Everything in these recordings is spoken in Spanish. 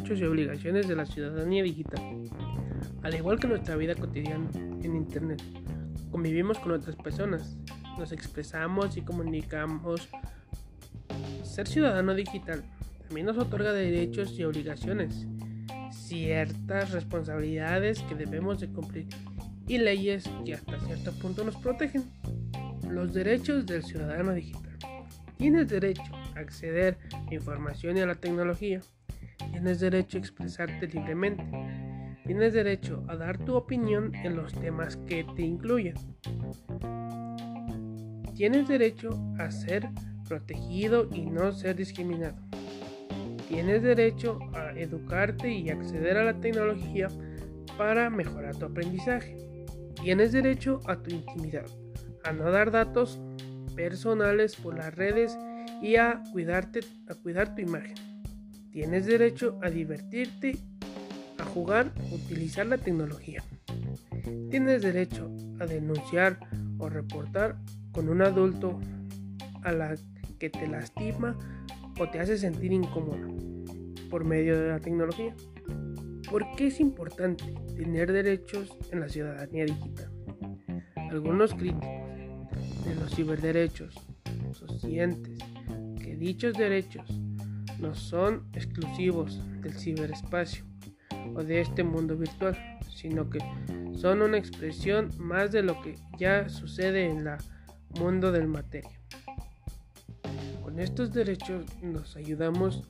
derechos y obligaciones de la ciudadanía digital. Al igual que nuestra vida cotidiana en Internet, convivimos con otras personas, nos expresamos y comunicamos. Ser ciudadano digital también nos otorga derechos y obligaciones, ciertas responsabilidades que debemos de cumplir y leyes que hasta cierto punto nos protegen. Los derechos del ciudadano digital. Tienes derecho a acceder a información y a la tecnología. Tienes derecho a expresarte libremente. Tienes derecho a dar tu opinión en los temas que te incluyen. Tienes derecho a ser protegido y no ser discriminado. Tienes derecho a educarte y acceder a la tecnología para mejorar tu aprendizaje. Tienes derecho a tu intimidad, a no dar datos personales por las redes y a cuidarte, a cuidar tu imagen. Tienes derecho a divertirte, a jugar, utilizar la tecnología. Tienes derecho a denunciar o reportar con un adulto a la que te lastima o te hace sentir incómodo por medio de la tecnología. ¿Por qué es importante tener derechos en la ciudadanía digital? Algunos críticos de los ciberderechos sostienen que dichos derechos no son exclusivos del ciberespacio o de este mundo virtual, sino que son una expresión más de lo que ya sucede en el mundo del materia. Con estos derechos nos ayudamos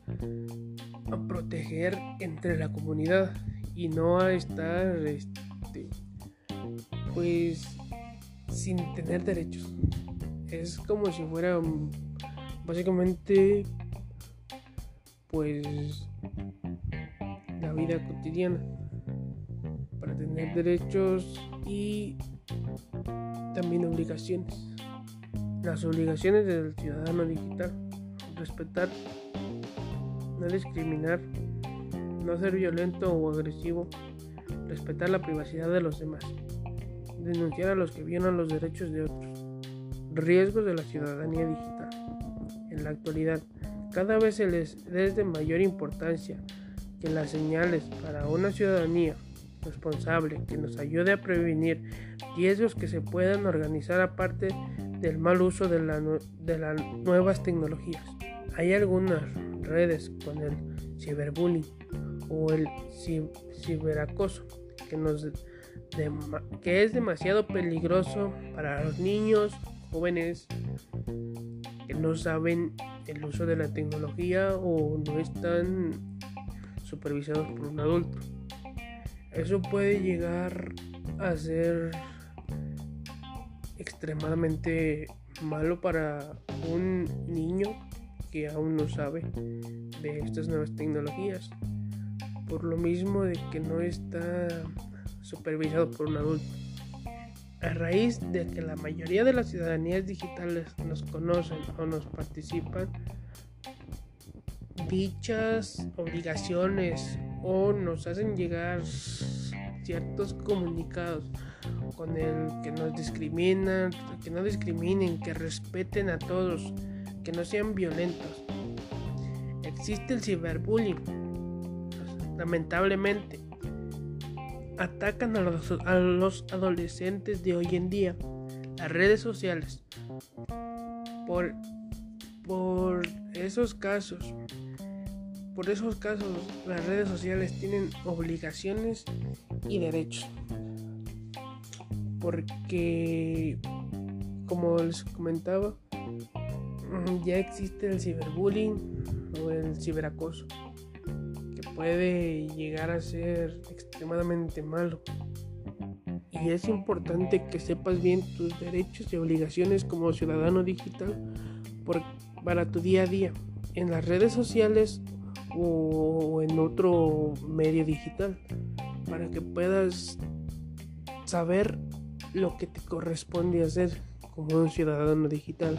a proteger entre la comunidad y no a estar este, pues sin tener derechos. Es como si fuera básicamente pues la vida cotidiana para tener derechos y también obligaciones. Las obligaciones del ciudadano digital. Respetar, no discriminar, no ser violento o agresivo, respetar la privacidad de los demás, denunciar a los que violan los derechos de otros. Riesgos de la ciudadanía digital. En la actualidad, cada vez se les es de mayor importancia que las señales para una ciudadanía responsable que nos ayude a prevenir riesgos que se puedan organizar aparte del mal uso de, las nuevas tecnologías. Hay algunas redes con el ciberbullying o el ciberacoso que, nos que es demasiado peligroso para los niños, jóvenes que no saben el uso de la tecnología o no están supervisados por un adulto. Eso puede llegar a ser extremadamente malo para un niño que aún no sabe de estas nuevas tecnologías. Por lo mismo de que no está supervisado por un adulto. A raíz de que la mayoría de las ciudadanías digitales nos conocen o nos participan, dichas obligaciones o nos hacen llegar ciertos comunicados con el que nos discriminan, que no discriminen, que respeten a todos, que no sean violentos. Existe el ciberbullying, lamentablemente. Atacan a los, a los adolescentes de hoy en día, las redes sociales. Por, por esos casos, por esos casos, las redes sociales tienen obligaciones y derechos. Porque, como les comentaba, ya existe el ciberbullying o el ciberacoso, puede llegar a ser extremadamente malo. Y es importante que sepas bien tus derechos y obligaciones como ciudadano digital para tu día a día en las redes sociales o en otro medio digital para que puedas saber lo que te corresponde hacer como un ciudadano digital.